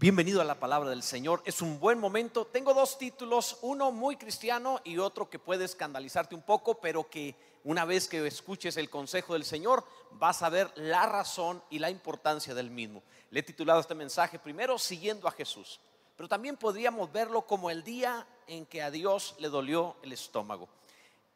Bienvenido a la palabra del Señor. Es un buen momento. Tengo dos títulos, uno muy cristiano y otro que puede escandalizarte un poco, pero que una vez que escuches el consejo del Señor vas a ver la razón y la importancia del mismo. Le he titulado este mensaje primero, siguiendo a Jesús. Pero también podríamos verlo como el día en que a Dios le dolió el estómago.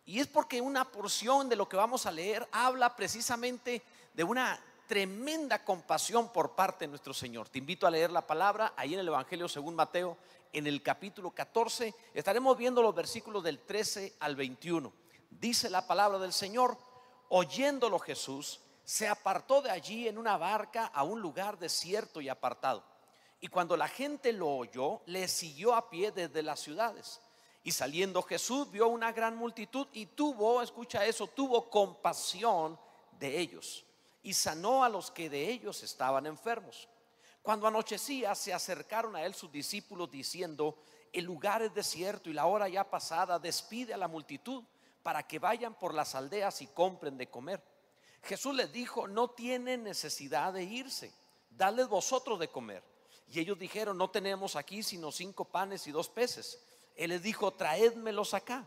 Y es porque una porción de lo que vamos a leer habla precisamente de una tremenda compasión por parte de nuestro Señor. Te invito a leer la palabra ahí en el Evangelio según Mateo, en el capítulo 14. Estaremos viendo los versículos del 13 al 21. Dice la palabra del Señor, oyéndolo Jesús, se apartó de allí en una barca a un lugar desierto y apartado. Y cuando la gente lo oyó, le siguió a pie desde las ciudades. Y saliendo Jesús vio una gran multitud y tuvo, escucha eso, tuvo compasión de ellos y sanó a los que de ellos estaban enfermos. Cuando anochecía, se acercaron a él sus discípulos diciendo, el lugar es desierto y la hora ya pasada, despide a la multitud para que vayan por las aldeas y compren de comer. Jesús les dijo, no tienen necesidad de irse, dadles vosotros de comer. Y ellos dijeron, no tenemos aquí sino cinco panes y dos peces. Él les dijo, traédmelos acá.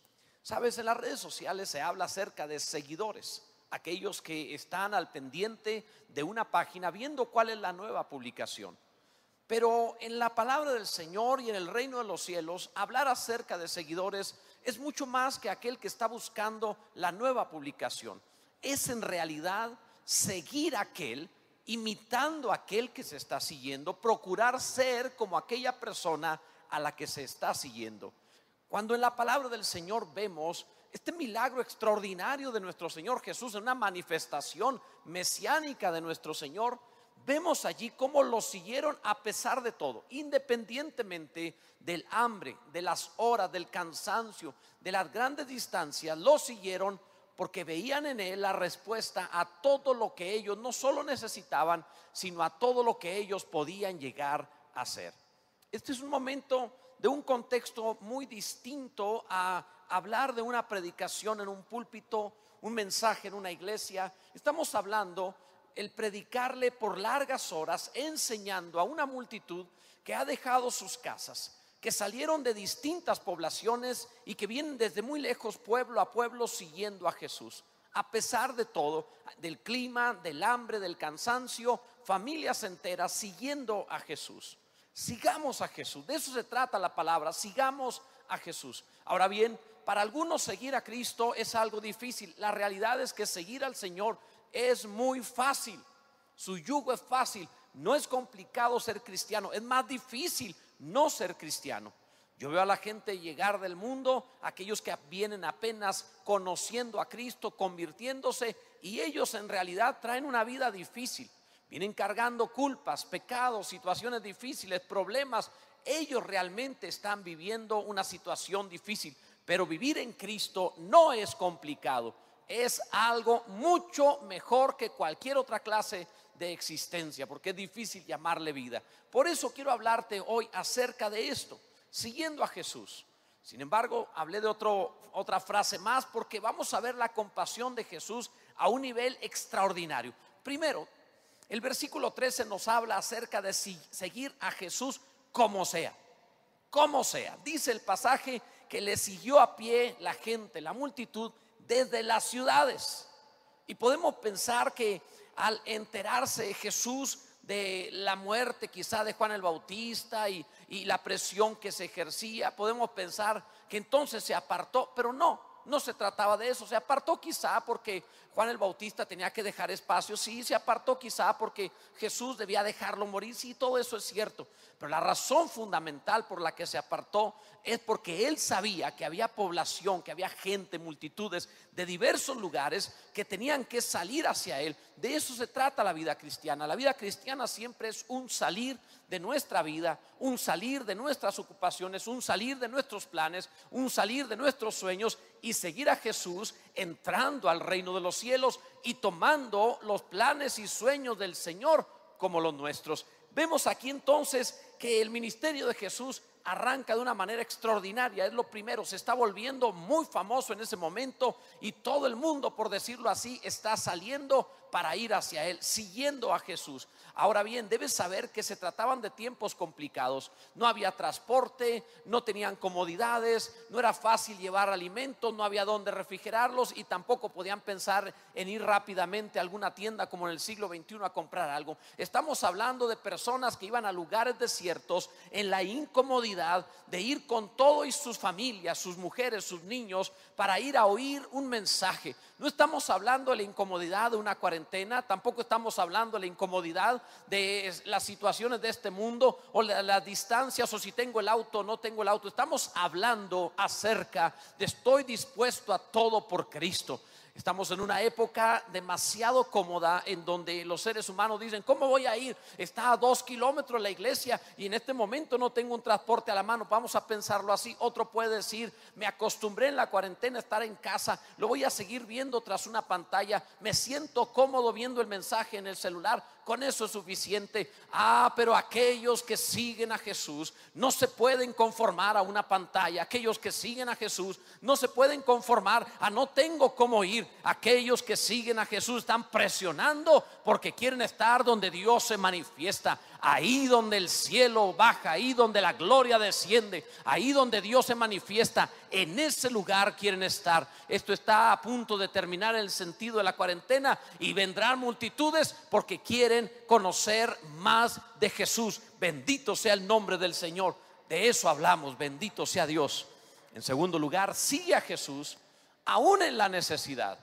Sabes, en las redes sociales se habla acerca de seguidores aquellos que están al pendiente de una página viendo cuál es la nueva publicación. Pero en la palabra del Señor y en el reino de los cielos, hablar acerca de seguidores es mucho más que aquel que está buscando la nueva publicación. Es en realidad seguir aquel, imitando a aquel que se está siguiendo, procurar ser como aquella persona a la que se está siguiendo. Cuando en la palabra del Señor vemos este milagro extraordinario de nuestro Señor Jesús, en una manifestación mesiánica de nuestro Señor, vemos allí cómo lo siguieron a pesar de todo, independientemente del hambre, de las horas, del cansancio, de las grandes distancias, lo siguieron porque veían en él la respuesta a todo lo que ellos no solo necesitaban, sino a todo lo que ellos podían llegar a ser. Este es un momento de un contexto muy distinto a hablar de una predicación en un púlpito, un mensaje en una iglesia. Estamos hablando el predicarle por largas horas, enseñando a una multitud que ha dejado sus casas, que salieron de distintas poblaciones y que vienen desde muy lejos, pueblo a pueblo, siguiendo a Jesús. A pesar de todo, del clima, del hambre, del cansancio, familias enteras siguiendo a Jesús. Sigamos a Jesús, de eso se trata la palabra, sigamos a Jesús. Ahora bien, para algunos seguir a Cristo es algo difícil. La realidad es que seguir al Señor es muy fácil. Su yugo es fácil. No es complicado ser cristiano. Es más difícil no ser cristiano. Yo veo a la gente llegar del mundo, aquellos que vienen apenas conociendo a Cristo, convirtiéndose, y ellos en realidad traen una vida difícil. Vienen cargando culpas, pecados, situaciones difíciles, problemas. Ellos realmente están viviendo una situación difícil. Pero vivir en Cristo no es complicado, es algo mucho mejor que cualquier otra clase de existencia, porque es difícil llamarle vida. Por eso quiero hablarte hoy acerca de esto, siguiendo a Jesús. Sin embargo, hablé de otro, otra frase más porque vamos a ver la compasión de Jesús a un nivel extraordinario. Primero, el versículo 13 nos habla acerca de seguir a Jesús como sea, como sea. Dice el pasaje que le siguió a pie la gente, la multitud, desde las ciudades. Y podemos pensar que al enterarse Jesús de la muerte quizá de Juan el Bautista y, y, la presión que se ejercía, podemos pensar que entonces se apartó, pero no, no se trataba de eso, se apartó quizá porque Juan el Bautista tenía que dejar espacio, sí, se apartó quizá porque Jesús debía dejarlo morir, sí, todo eso es cierto, pero la razón fundamental por la que se apartó es porque él sabía que había población, que había gente, multitudes de diversos lugares que tenían que salir hacia él. De eso se trata la vida cristiana. La vida cristiana siempre es un salir de nuestra vida, un salir de nuestras ocupaciones, un salir de nuestros planes, un salir de nuestros sueños y seguir a Jesús entrando al reino de los cielos y tomando los planes y sueños del Señor como los nuestros. Vemos aquí entonces que el ministerio de Jesús arranca de una manera extraordinaria. Es lo primero, se está volviendo muy famoso en ese momento y todo el mundo, por decirlo así, está saliendo para ir hacia Él, siguiendo a Jesús. Ahora bien, debes saber que se trataban de tiempos complicados. No había transporte, no tenían comodidades, no era fácil llevar alimentos, no había dónde refrigerarlos y tampoco podían pensar en ir rápidamente a alguna tienda como en el siglo XXI a comprar algo. Estamos hablando de personas que iban a lugares desiertos en la incomodidad de ir con todo y sus familias, sus mujeres, sus niños, para ir a oír un mensaje. No estamos hablando de la incomodidad de una cuarentena, tampoco estamos hablando de la incomodidad de las situaciones de este mundo o las distancias o si tengo el auto o no tengo el auto. Estamos hablando acerca de estoy dispuesto a todo por Cristo. Estamos en una época demasiado cómoda en donde los seres humanos dicen, ¿cómo voy a ir? Está a dos kilómetros la iglesia y en este momento no tengo un transporte a la mano. Vamos a pensarlo así. Otro puede decir, me acostumbré en la cuarentena a estar en casa, lo voy a seguir viendo tras una pantalla, me siento cómodo viendo el mensaje en el celular, con eso es suficiente. Ah, pero aquellos que siguen a Jesús no se pueden conformar a una pantalla. Aquellos que siguen a Jesús no se pueden conformar a no tengo cómo ir. Aquellos que siguen a Jesús están presionando porque quieren estar donde Dios se manifiesta ahí donde el cielo baja, ahí donde la gloria desciende, ahí donde Dios se manifiesta, en ese lugar quieren estar. Esto está a punto de terminar el sentido de la cuarentena y vendrán multitudes porque quieren conocer más de Jesús. Bendito sea el nombre del Señor. De eso hablamos, bendito sea Dios. En segundo lugar, sigue a Jesús aún en la necesidad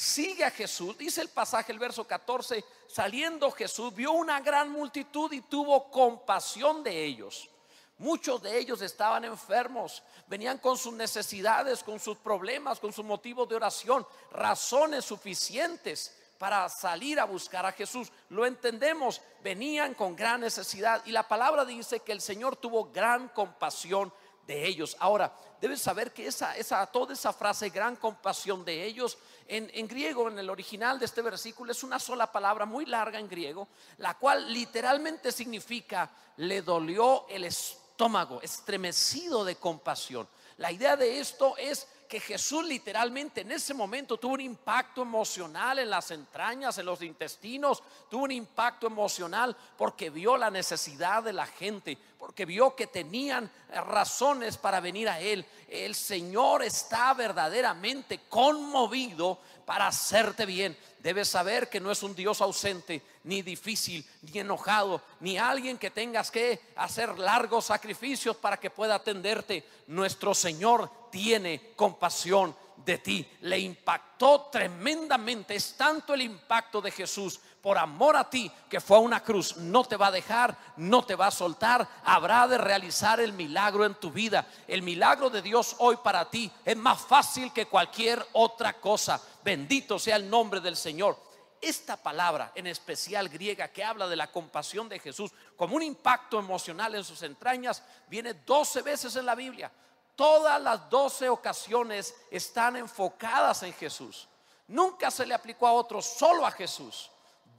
sigue a Jesús. Dice el pasaje, el verso 14, saliendo Jesús vio una gran multitud y tuvo compasión de ellos. Muchos de ellos estaban enfermos, venían con sus necesidades, con sus problemas, con sus motivos de oración, razones suficientes para salir a buscar a Jesús. Lo entendemos, venían con gran necesidad y la palabra dice que el Señor tuvo gran compasión de ellos. Ahora, debes saber que esa, esa, toda esa frase, gran compasión de ellos, en, griego, en el original de este versículo, es una sola palabra muy larga en griego, la cual literalmente significa, le dolió el estómago, estremecido de compasión. La idea de esto es que Jesús literalmente en ese momento tuvo un impacto emocional en las entrañas, en los intestinos, tuvo un impacto emocional porque vio la necesidad de la gente, porque vio que tenían razones para venir a Él. El Señor está verdaderamente conmovido para hacerte bien. Debes saber que no es un Dios ausente, ni difícil, ni enojado, ni alguien que tengas que hacer largos sacrificios para que pueda atenderte. Nuestro Señor tiene compasión de ti. Le impactó tremendamente. Es tanto el impacto de Jesús por amor a ti que fue a una cruz. No te va a dejar, no te va a soltar. Habrá de realizar el milagro en tu vida. El milagro de Dios hoy para ti es más fácil que cualquier otra cosa. Bendito sea el nombre del Señor. Esta palabra en especial griega que habla de la compasión de Jesús como un impacto emocional en sus entrañas viene 12 veces en la Biblia. Todas las doce ocasiones están enfocadas en Jesús. Nunca se le aplicó a otro, solo a Jesús.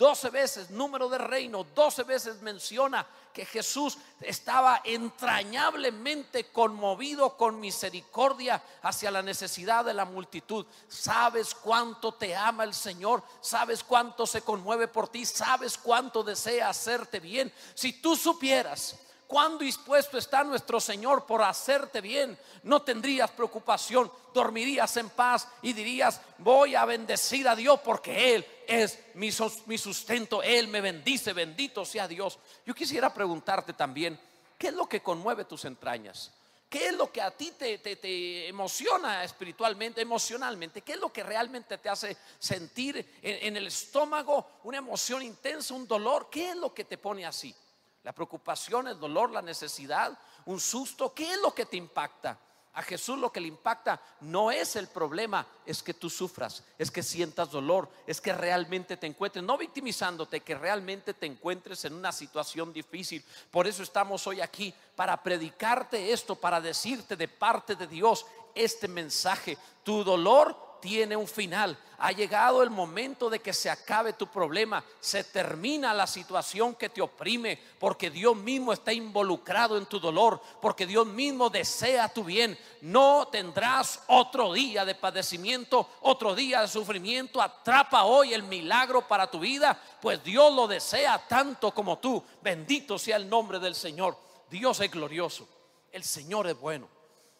Doce veces, número de reino, doce veces menciona que Jesús estaba entrañablemente conmovido con misericordia hacia la necesidad de la multitud. Sabes cuánto te ama el Señor, sabes cuánto se conmueve por ti, sabes cuánto desea hacerte bien. Si tú supieras cuán dispuesto está nuestro Señor por hacerte bien, no tendrías preocupación, dormirías en paz y dirías, voy a bendecir a Dios porque Él es mi, sustento, Él me bendice, bendito sea Dios. Yo quisiera preguntarte también, ¿qué es lo que conmueve tus entrañas? ¿Qué es lo que a ti te, emociona espiritualmente, emocionalmente? ¿Qué es lo que realmente te hace sentir en, en el estómago una emoción intensa, un dolor? ¿Qué es lo que te pone así? La preocupación, el dolor, la necesidad, un susto, ¿qué es lo que te impacta? A Jesús lo que le impacta no es el problema, es que tú sufras, es que sientas dolor, es que realmente te encuentres, no victimizándote, que realmente te encuentres en una situación difícil. Por eso estamos hoy aquí, para predicarte esto, para decirte de parte de Dios este mensaje. Tu dolor tiene un final. Ha llegado el momento de que se acabe tu problema, se termina la situación que te oprime, porque Dios mismo está involucrado en tu dolor, porque Dios mismo desea tu bien. No tendrás otro día de padecimiento, otro día de sufrimiento. Atrapa hoy el milagro para tu vida, pues Dios lo desea tanto como tú. Bendito sea el nombre del Señor. Dios es glorioso, el Señor es bueno.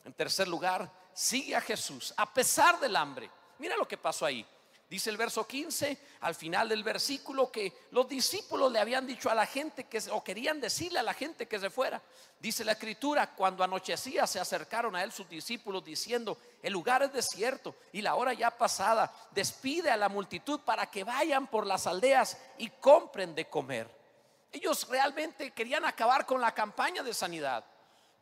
En tercer lugar, sigue a Jesús a pesar del hambre. Mira lo que pasó ahí. Dice el verso 15, al final del versículo, que los discípulos le habían dicho a la gente que, o querían decirle a la gente que se fuera. Dice la escritura, cuando anochecía se acercaron a él sus discípulos diciendo, el lugar es desierto y la hora ya pasada, despide a la multitud para que vayan por las aldeas y compren de comer. Ellos realmente querían acabar con la campaña de sanidad.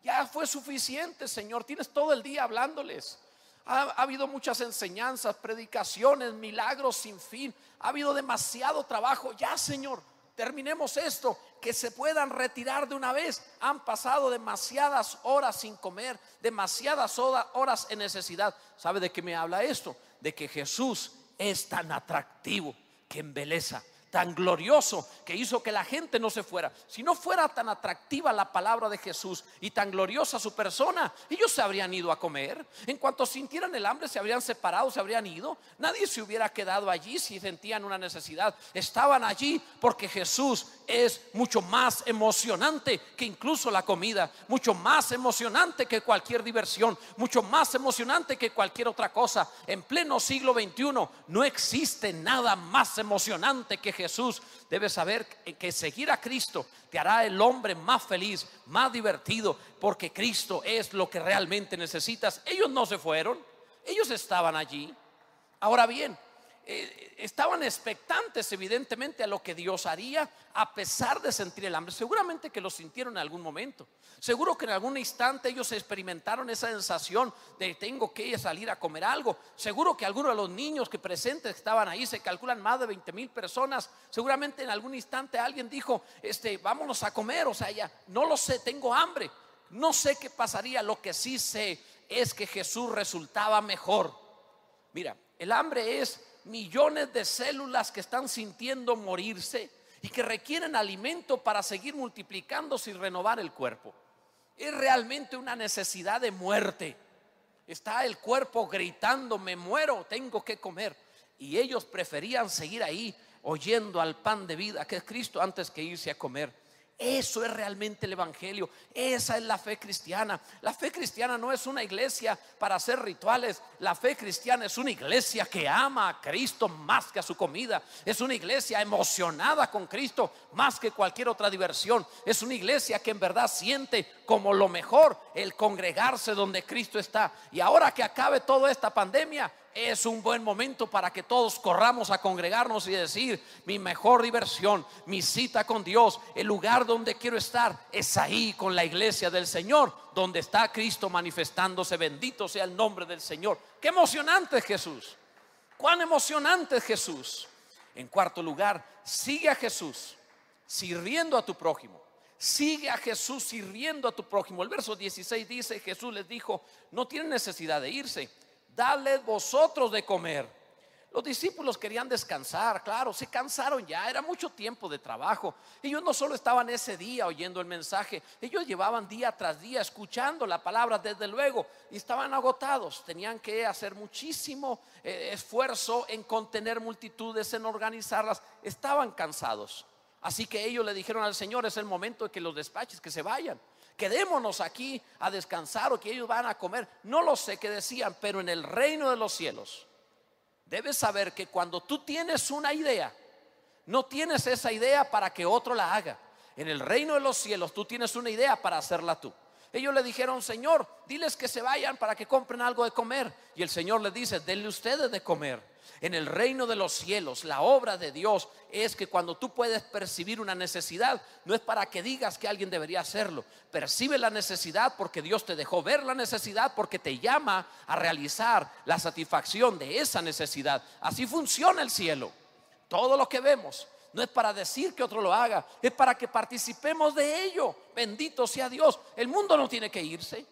Ya fue suficiente, Señor. Tienes todo el día hablándoles. Ha, habido muchas enseñanzas, predicaciones, milagros sin fin. Ha habido demasiado trabajo. Ya, Señor, terminemos esto. Que se puedan retirar de una vez. Han pasado demasiadas horas sin comer, demasiadas horas en necesidad. ¿Sabe de qué me habla esto? De que Jesús es tan atractivo que embeleza tan glorioso que hizo que la gente no se fuera. Si no fuera tan atractiva la palabra de Jesús y tan gloriosa su persona, ellos se habrían ido a comer. En cuanto sintieran el hambre, se habrían separado, se habrían ido. Nadie se hubiera quedado allí si sentían una necesidad. Estaban allí porque Jesús es mucho más emocionante que incluso la comida, mucho más emocionante que cualquier diversión, mucho más emocionante que cualquier otra cosa. En pleno siglo XXI no existe nada más emocionante que Jesús. Debes saber que seguir a Cristo te hará el hombre más feliz, más divertido, porque Cristo es lo que realmente necesitas. Ellos no se fueron, ellos estaban allí. Ahora bien, eh, estaban expectantes evidentemente a lo que Dios haría a pesar de sentir el hambre. Seguramente que lo sintieron en algún momento. Seguro que en algún instante ellos experimentaron esa sensación de tengo que salir a comer algo. Seguro que algunos de los niños que presentes estaban ahí, se calculan más de 20 mil personas. Seguramente en algún instante alguien dijo, este, vámonos a comer. O sea, ya no lo sé, tengo hambre. No sé qué pasaría. Lo que sí sé es que Jesús resultaba mejor. Mira, el hambre es millones de células que están sintiendo morirse y que requieren alimento para seguir multiplicándose y renovar el cuerpo. Es realmente una necesidad de muerte. Está el cuerpo gritando, me muero, tengo que comer. Y ellos preferían seguir ahí oyendo al pan de vida, que es Cristo, antes que irse a comer. Eso es realmente el Evangelio. Esa es la fe cristiana. La fe cristiana no es una iglesia para hacer rituales. La fe cristiana es una iglesia que ama a Cristo más que a su comida. Es una iglesia emocionada con Cristo más que cualquier otra diversión. Es una iglesia que en verdad siente como lo mejor el congregarse donde Cristo está. Y ahora que acabe toda esta pandemia, es un buen momento para que todos corramos a congregarnos y decir, mi mejor diversión, mi cita con Dios, el lugar donde quiero estar, es ahí con la iglesia del Señor, donde está Cristo manifestándose. Bendito sea el nombre del Señor. Qué emocionante es Jesús. Cuán emocionante es Jesús. En cuarto lugar, sigue a Jesús sirviendo a tu prójimo. Sigue a Jesús sirviendo a tu prójimo. El verso 16 dice, Jesús les dijo, no tienen necesidad de irse dale vosotros de comer. Los discípulos querían descansar, claro, se cansaron ya, era mucho tiempo de trabajo. Ellos no solo estaban ese día oyendo el mensaje, ellos llevaban día tras día escuchando la palabra, desde luego, y estaban agotados. Tenían que hacer muchísimo eh, esfuerzo en contener multitudes, en organizarlas. Estaban cansados. Así que ellos le dijeron al Señor, es el momento de que los despaches, que se vayan quedémonos aquí a descansar o que ellos van a comer. No lo sé qué decían, pero en el reino de los cielos, debes saber que cuando tú tienes una idea, no tienes esa idea para que otro la haga. En el reino de los cielos tú tienes una idea para hacerla tú. Ellos le dijeron, Señor, diles que se vayan para que compren algo de comer. Y el Señor le dice, denle ustedes de comer. En el reino de los cielos, la obra de Dios es que cuando tú puedes percibir una necesidad, no es para que digas que alguien debería hacerlo. Percibe la necesidad porque Dios te dejó ver la necesidad, porque te llama a realizar la satisfacción de esa necesidad. Así funciona el cielo. Todo lo que vemos no es para decir que otro lo haga, es para que participemos de ello. Bendito sea Dios. El mundo no tiene que irse.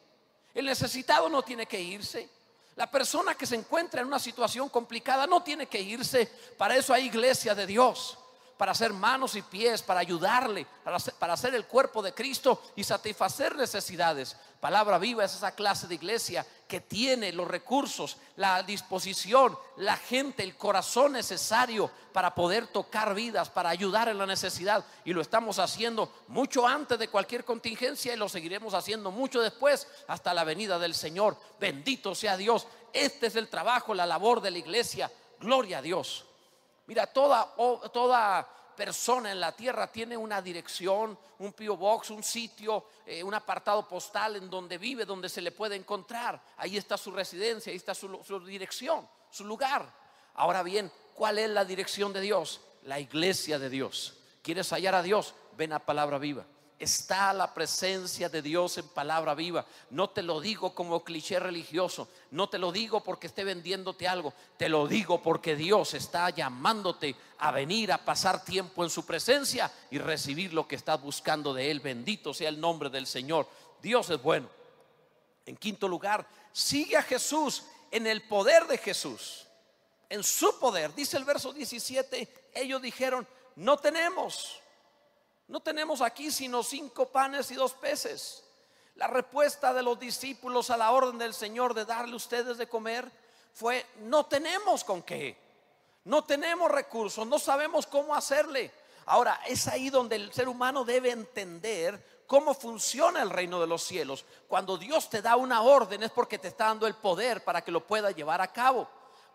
El necesitado no tiene que irse. La persona que se encuentra en una situación complicada no tiene que irse. Para eso hay iglesia de Dios para hacer manos y pies, para ayudarle, para hacer, el cuerpo de Cristo y satisfacer necesidades. Palabra viva es esa clase de iglesia que tiene los recursos, la disposición, la gente, el corazón necesario para poder tocar vidas, para ayudar en la necesidad. Y lo estamos haciendo mucho antes de cualquier contingencia y lo seguiremos haciendo mucho después hasta la venida del Señor. Bendito sea Dios. Este es el trabajo, la labor de la iglesia. Gloria a Dios. Mira, toda, toda persona en la tierra tiene una dirección, un Pio Box, un sitio, eh, un apartado postal en donde vive, donde se le puede encontrar. Ahí está su residencia, ahí está su dirección, su lugar. Ahora bien, ¿cuál es la dirección de Dios? La iglesia de Dios. ¿Quieres hallar a Dios? Ven a palabra viva está la presencia de Dios en palabra viva. No te lo digo como cliché religioso, no te lo digo porque esté vendiéndote algo, te lo digo porque Dios está llamándote a venir a pasar tiempo en su presencia y recibir lo que estás buscando de Él. Bendito sea el nombre del Señor. Dios es bueno. En quinto lugar, sigue a Jesús en el poder de Jesús, en su poder. Dice el verso 17, ellos dijeron, no tenemos. No tenemos aquí sino cinco panes y dos peces. La respuesta de los discípulos a la orden del Señor de darle ustedes de comer fue, no tenemos con qué, no tenemos recursos, no sabemos cómo hacerle. Ahora, es ahí donde el ser humano debe entender cómo funciona el reino de los cielos. Cuando Dios te da una orden es porque te está dando el poder para que lo pueda llevar a cabo.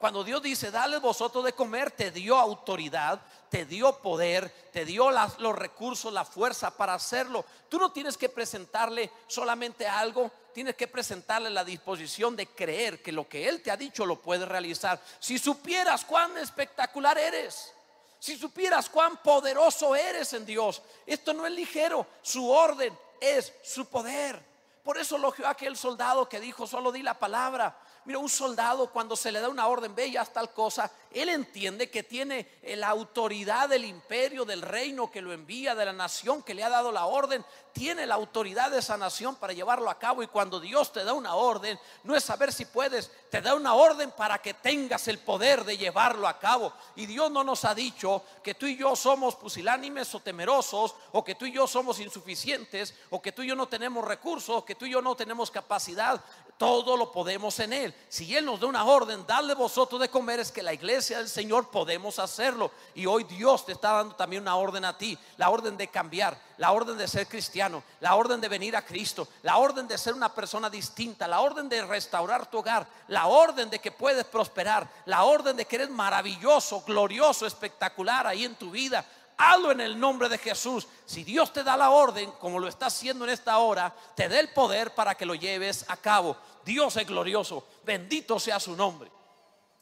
Cuando Dios dice, dale vosotros de comer, te dio autoridad, te dio poder, te dio los recursos, la fuerza para hacerlo. Tú no tienes que presentarle solamente algo, tienes que presentarle la disposición de creer que lo que Él te ha dicho lo puede realizar. Si supieras cuán espectacular eres, si supieras cuán poderoso eres en Dios, esto no es ligero, su orden es su poder. Por eso elogió aquel soldado que dijo, solo di la palabra Mira, un soldado cuando se le da una orden, ve ya tal cosa, él entiende que tiene la autoridad del imperio, del reino que lo envía, de la nación que le ha dado la orden, tiene la autoridad de esa nación para llevarlo a cabo. Y cuando Dios te da una orden, no es saber si puedes, te da una orden para que tengas el poder de llevarlo a cabo. Y Dios no nos ha dicho que tú y yo somos pusilánimes o temerosos, o que tú y yo somos insuficientes, o que tú y yo no tenemos recursos, o que tú y yo no tenemos capacidad todo lo podemos en Él. Si Él nos da una orden, dale vosotros de comer, es que la iglesia del Señor podemos hacerlo. Y hoy Dios te está dando también una orden a ti, la orden de cambiar, la orden de ser cristiano, la orden de venir a Cristo, la orden de ser una persona distinta, la orden de restaurar tu hogar, la orden de que puedes prosperar, la orden de que eres maravilloso, glorioso, espectacular ahí en tu vida hazlo en el nombre de Jesús. Si Dios te da la orden, como lo está haciendo en esta hora, te dé el poder para que lo lleves a cabo. Dios es glorioso, bendito sea su nombre.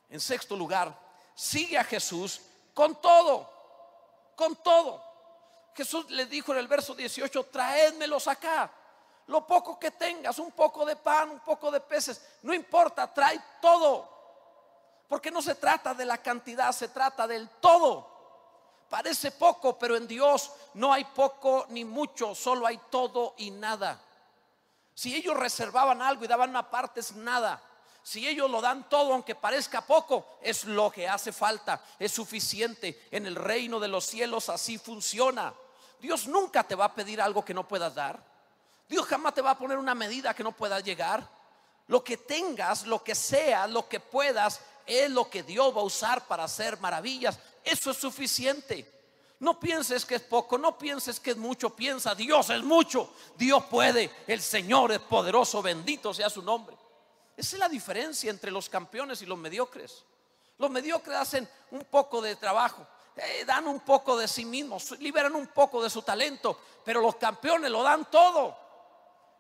En sexto lugar, sigue a Jesús con todo, con todo. Jesús le dijo en el verso 18, traédmelos acá. Lo poco que tengas, un poco de pan, un poco de peces, no importa, trae todo. Porque no se trata de la cantidad, se trata del todo. Parece poco, pero en Dios no hay poco ni mucho, solo hay todo y nada. Si ellos reservaban algo y daban una parte, es nada. Si ellos lo dan todo, aunque parezca poco, es lo que hace falta, es suficiente. En el reino de los cielos así funciona. Dios nunca te va a pedir algo que no puedas dar. Dios jamás te va a poner una medida que no puedas llegar. Lo que tengas, lo que sea, lo que puedas, es lo que Dios va a usar para hacer maravillas. Eso es suficiente. No pienses que es poco, no pienses que es mucho, piensa, Dios es mucho, Dios puede, el Señor es poderoso, bendito sea su nombre. Esa es la diferencia entre los campeones y los mediocres. Los mediocres hacen un poco de trabajo, eh, dan un poco de sí mismos, liberan un poco de su talento, pero los campeones lo dan todo.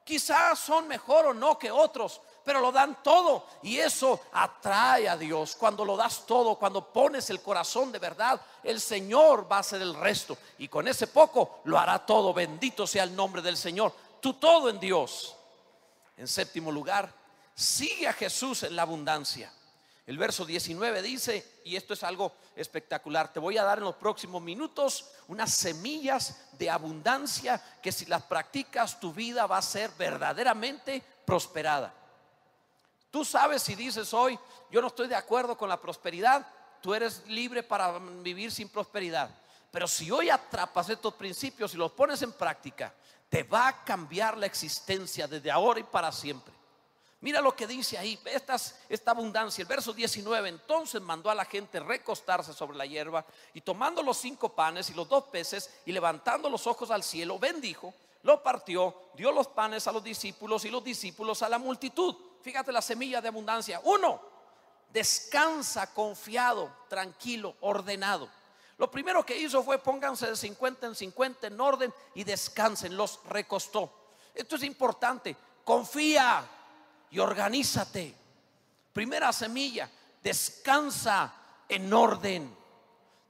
Quizás son mejor o no que otros, pero lo dan todo y eso atrae a Dios. Cuando lo das todo, cuando pones el corazón de verdad, el Señor va a hacer el resto y con ese poco lo hará todo. Bendito sea el nombre del Señor. Tú todo en Dios. En séptimo lugar, sigue a Jesús en la abundancia. El verso 19 dice, y esto es algo espectacular, te voy a dar en los próximos minutos unas semillas de abundancia que si las practicas tu vida va a ser verdaderamente prosperada. Tú sabes si dices hoy, yo no estoy de acuerdo con la prosperidad, tú eres libre para vivir sin prosperidad. Pero si hoy atrapas estos principios y los pones en práctica, te va a cambiar la existencia desde ahora y para siempre. Mira lo que dice ahí, esta, esta abundancia. El verso 19, entonces mandó a la gente recostarse sobre la hierba y tomando los cinco panes y los dos peces y levantando los ojos al cielo, bendijo, lo partió, dio los panes a los discípulos y los discípulos a la multitud. Fíjate la semilla de abundancia. Uno, descansa confiado, tranquilo, ordenado. Lo primero que hizo fue pónganse de 50 en 50 en orden y descansen, los recostó. Esto es importante, confía y organízate. Primera semilla, descansa en orden.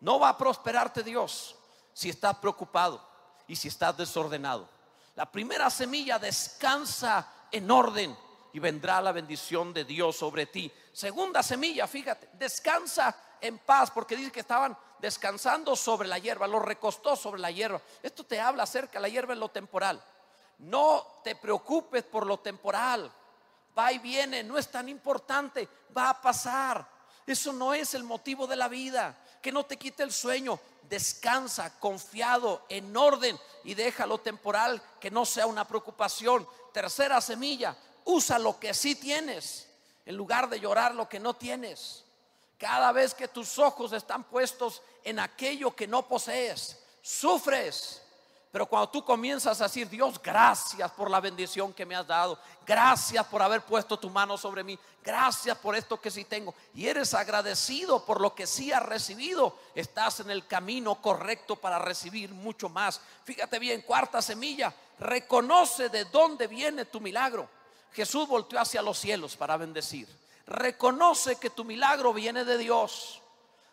No va a prosperarte Dios si estás preocupado y si estás desordenado. La primera semilla, descansa en orden y vendrá la bendición de Dios sobre ti. Segunda semilla, fíjate, descansa en paz, porque dice que estaban descansando sobre la hierba, lo recostó sobre la hierba. Esto te habla acerca de la hierba en lo temporal. No te preocupes por lo temporal. Va y viene, no es tan importante, va a pasar. Eso no es el motivo de la vida. Que no te quite el sueño. Descansa confiado, en orden y deja lo temporal que no sea una preocupación. Tercera semilla, usa lo que sí tienes en lugar de llorar lo que no tienes. Cada vez que tus ojos están puestos en aquello que no posees, sufres. Pero cuando tú comienzas a decir, Dios, gracias por la bendición que me has dado, gracias por haber puesto tu mano sobre mí, gracias por esto que sí tengo, y eres agradecido por lo que sí has recibido, estás en el camino correcto para recibir mucho más. Fíjate bien, cuarta semilla, reconoce de dónde viene tu milagro. Jesús volteó hacia los cielos para bendecir. Reconoce que tu milagro viene de Dios.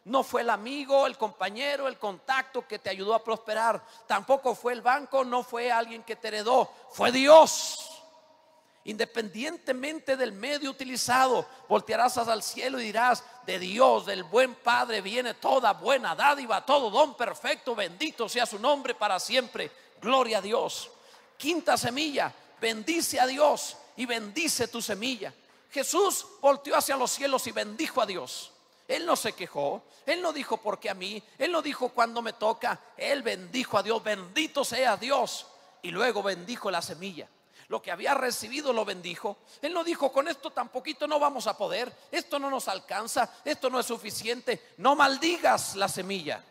No fue el amigo, el compañero, el contacto que te ayudó a prosperar. Tampoco fue el banco, no fue alguien que te heredó. Fue Dios. Independientemente del medio utilizado, voltearás al cielo y dirás, de Dios, del buen Padre, viene toda buena dádiva, todo don perfecto, bendito sea su nombre para siempre. Gloria a Dios. Quinta semilla, bendice a Dios y bendice tu semilla. Jesús volteó hacia los cielos y bendijo a Dios. Él no se quejó, él no dijo porque a mí, él no dijo cuando me toca, él bendijo a Dios, bendito sea Dios. Y luego bendijo la semilla. Lo que había recibido lo bendijo. Él no dijo, con esto tan poquito no vamos a poder, esto no nos alcanza, esto no es suficiente. No maldigas la semilla,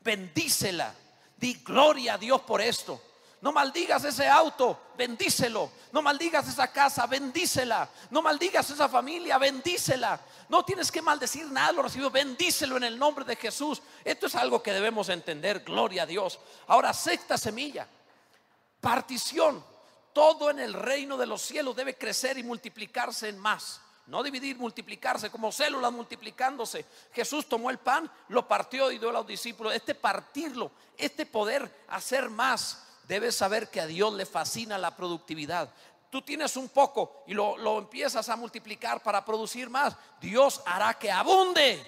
bendícela, di gloria a Dios por esto. No maldigas ese auto, bendícelo. No maldigas esa casa, bendícela. No maldigas esa familia, bendícela. No tienes que maldecir nada, lo recibido, bendícelo en el nombre de Jesús. Esto es algo que debemos entender, gloria a Dios. Ahora, sexta semilla, partición. Todo en el reino de los cielos debe crecer y multiplicarse en más. No dividir, multiplicarse como células multiplicándose. Jesús tomó el pan, lo partió y dio a los discípulos. Este partirlo, este poder hacer más, debes saber que a Dios le fascina la productividad. Tú tienes un poco y lo, empiezas a multiplicar para producir más. Dios hará que abunde.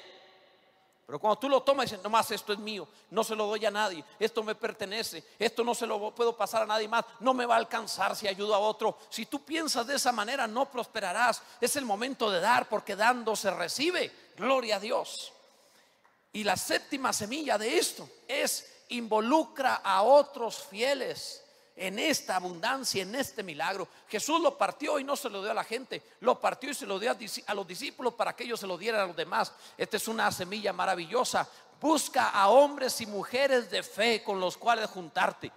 Pero cuando tú lo tomas y dices, nomás esto es mío, no se lo doy a nadie, esto me pertenece, esto no se lo puedo pasar a nadie más, no me va a alcanzar si ayudo a otro. Si tú piensas de esa manera, no prosperarás. Es el momento de dar porque dando se recibe. Gloria a Dios. Y la séptima semilla de esto es involucra a otros fieles en esta abundancia, en este milagro. Jesús lo partió y no se lo dio a la gente, lo partió y se lo dio a, los discípulos para que ellos se lo dieran a los demás. Esta es una semilla maravillosa. Busca a hombres y mujeres de fe con los cuales juntarte.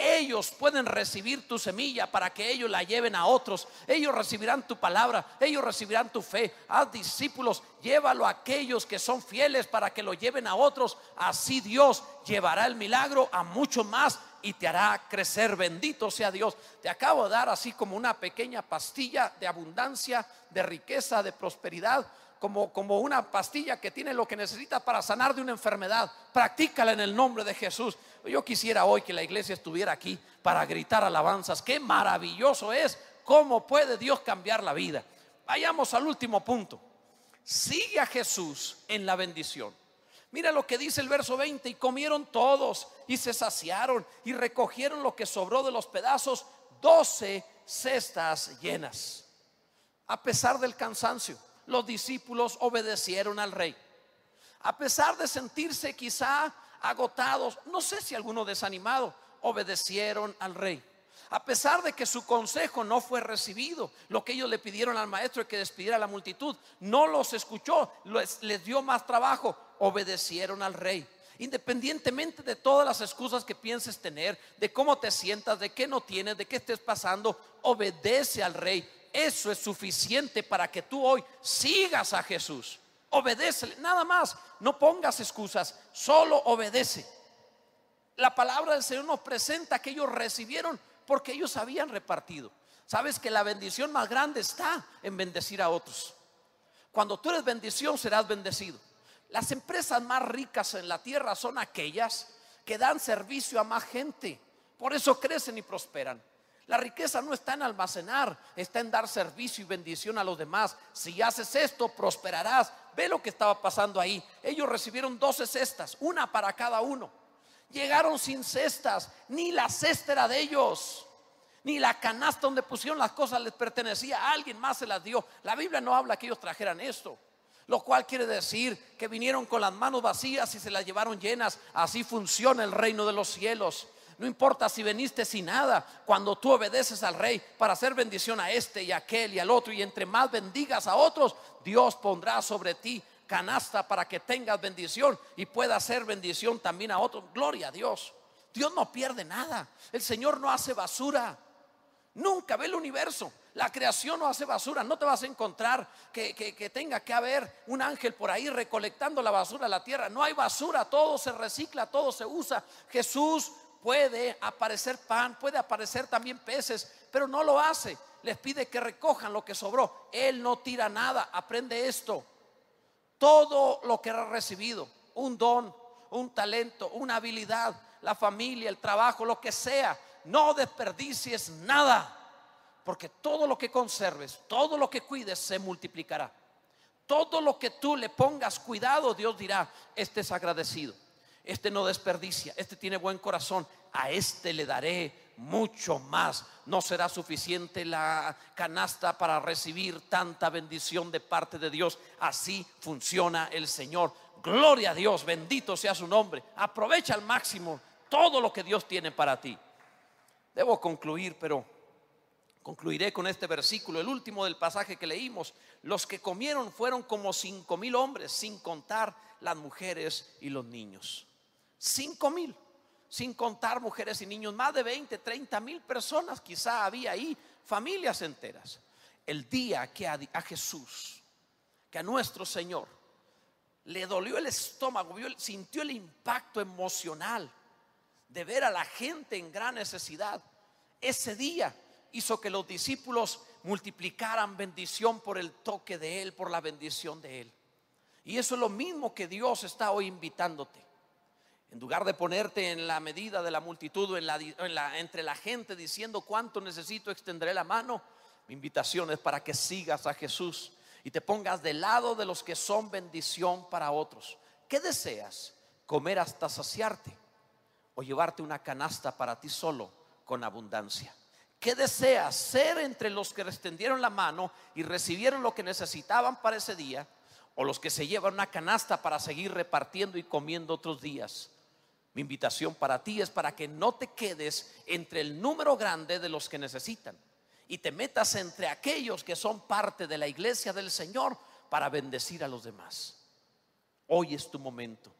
Ellos pueden recibir tu semilla para que ellos la lleven a otros. Ellos recibirán tu palabra, ellos recibirán tu fe. Haz discípulos, llévalo a aquellos que son fieles para que lo lleven a otros. Así Dios llevará el milagro a mucho más y te hará crecer. Bendito sea Dios. Te acabo de dar así como una pequeña pastilla de abundancia, de riqueza, de prosperidad. Como, como una pastilla que tiene lo que necesita para sanar de una enfermedad. Practícala en el nombre de Jesús. Yo quisiera hoy que la iglesia estuviera aquí para gritar alabanzas. Qué maravilloso es cómo puede Dios cambiar la vida. Vayamos al último punto. Sigue a Jesús en la bendición. Mira lo que dice el verso 20, y comieron todos y se saciaron y recogieron lo que sobró de los pedazos, doce cestas llenas. A pesar del cansancio, los discípulos obedecieron al rey. A pesar de sentirse quizá agotados, no sé si alguno desanimado, obedecieron al rey. A pesar de que su consejo no fue recibido, lo que ellos le pidieron al maestro de que despidiera a la multitud, no los escuchó, les, les dio más trabajo, obedecieron al rey. Independientemente de todas las excusas que pienses tener, de cómo te sientas, de qué no tienes, de qué estés pasando, obedece al rey. Eso es suficiente para que tú hoy sigas a Jesús. Obedece, nada más, no pongas excusas, solo obedece. La palabra del Señor nos presenta que ellos recibieron porque ellos habían repartido. Sabes que la bendición más grande está en bendecir a otros. Cuando tú eres bendición, serás bendecido. Las empresas más ricas en la tierra son aquellas que dan servicio a más gente. Por eso crecen y prosperan. La riqueza no está en almacenar, está en dar servicio y bendición a los demás. Si haces esto, prosperarás. Ve lo que estaba pasando ahí. Ellos recibieron 12 cestas, una para cada uno. Llegaron sin cestas, ni la cesta era de ellos, ni la canasta donde pusieron las cosas les pertenecía. alguien más se las dio. La Biblia no habla que ellos trajeran esto lo cual quiere decir que vinieron con las manos vacías y se las llevaron llenas. Así funciona el reino de los cielos. No importa si veniste sin nada, cuando tú obedeces al rey para hacer bendición a este y aquel y al otro, y entre más bendigas a otros, Dios pondrá sobre ti canasta para que tengas bendición y pueda hacer bendición también a otros. Gloria a Dios. Dios no pierde nada. El Señor no hace basura. Nunca ve el universo. La creación no hace basura. No te vas a encontrar que, tenga que haber un ángel por ahí recolectando la basura de la tierra. No hay basura. Todo se recicla, todo se usa. Jesús puede aparecer pan, puede aparecer también peces, pero no lo hace. Les pide que recojan lo que sobró. Él no tira nada. Aprende esto. Todo lo que ha recibido, un don, un talento, una habilidad, la familia, el trabajo, lo que sea, no desperdicies nada. Porque todo lo que conserves, todo lo que cuides se multiplicará. Todo lo que tú le pongas cuidado, Dios dirá, este es agradecido, este no desperdicia, este tiene buen corazón, a este le daré mucho más. No será suficiente la canasta para recibir tanta bendición de parte de Dios. Así funciona el Señor. Gloria a Dios, bendito sea su nombre. Aprovecha al máximo todo lo que Dios tiene para ti. Debo concluir, pero Concluiré con este versículo, el último del pasaje que leímos. Los que comieron fueron como cinco mil hombres, sin contar las mujeres y los niños. Cinco mil, sin contar mujeres y niños. Más de 20, 30 mil personas quizá había ahí, familias enteras. El día que a, a Jesús, que a nuestro Señor, le dolió el estómago, sintió el impacto emocional de ver a la gente en gran necesidad. Ese día hizo que los discípulos multiplicaran bendición por el toque de Él, por la bendición de Él. Y eso es lo mismo que Dios está hoy invitándote. En lugar de ponerte en la medida de la multitud, en la, entre la gente diciendo cuánto necesito, extenderé la mano. Mi invitación es para que sigas a Jesús y te pongas del lado de los que son bendición para otros. ¿Qué deseas? ¿Comer hasta saciarte o llevarte una canasta para ti solo con abundancia? ¿Qué deseas? ¿Ser entre los que extendieron la mano y recibieron lo que necesitaban para ese día? ¿O los que se llevan una canasta para seguir repartiendo y comiendo otros días? Mi invitación para ti es para que no te quedes entre el número grande de los que necesitan y te metas entre aquellos que son parte de la iglesia del Señor para bendecir a los demás. Hoy es tu momento.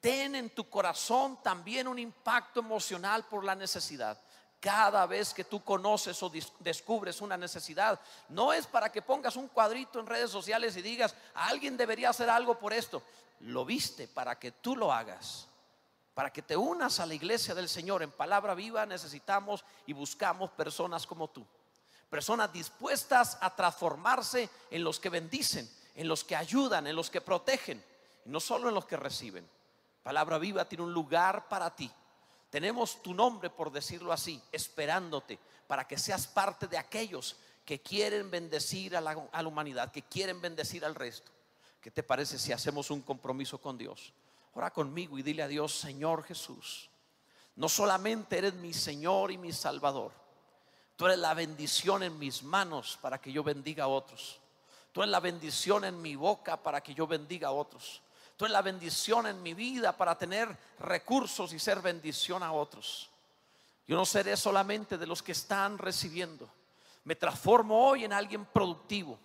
Ten en tu corazón también un impacto emocional por la necesidad. Cada vez que tú conoces o descubres una necesidad, no es para que pongas un cuadrito en redes sociales y digas, alguien debería hacer algo por esto. Lo viste para que tú lo hagas, para que te unas a la iglesia del Señor. En palabra viva necesitamos y buscamos personas como tú. Personas dispuestas a transformarse en los que bendicen, en los que ayudan, en los que protegen, y no solo en los que reciben. Palabra viva tiene un lugar para ti. Tenemos tu nombre, por decirlo así, esperándote para que seas parte de aquellos que quieren bendecir a la, a la humanidad, que quieren bendecir al resto. ¿Qué te parece si hacemos un compromiso con Dios? Ora conmigo y dile a Dios, Señor Jesús, no solamente eres mi Señor y mi Salvador, tú eres la bendición en mis manos para que yo bendiga a otros. Tú eres la bendición en mi boca para que yo bendiga a otros. Tú eres la bendición en mi vida para tener recursos y ser bendición a otros. Yo no seré solamente de los que están recibiendo. Me transformo hoy en alguien productivo,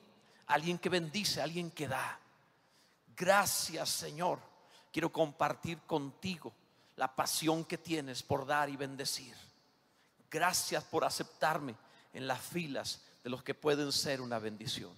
alguien que bendice, alguien que da. Gracias Señor quiero compartir contigo la pasión que tienes por dar y bendecir. Gracias por aceptarme en las filas de los que pueden ser una bendición.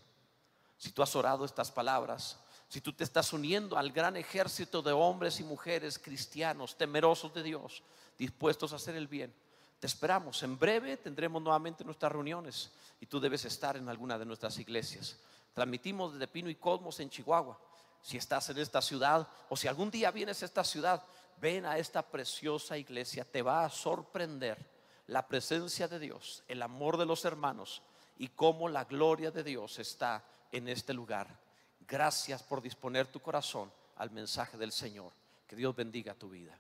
Si tú has orado estas palabras, si tú te estás uniendo al gran ejército de hombres y mujeres cristianos, temerosos de Dios, dispuestos a hacer el bien, te esperamos. En breve tendremos nuevamente nuestras reuniones y tú debes estar en alguna de nuestras iglesias. Transmitimos desde Pino y Cosmos en Chihuahua si estás en esta ciudad o si algún día vienes a esta ciudad, ven a esta preciosa iglesia. Te va a sorprender la presencia de Dios, el amor de los hermanos y cómo la gloria de Dios está en este lugar. Gracias por disponer tu corazón al mensaje del Señor. Que Dios bendiga tu vida.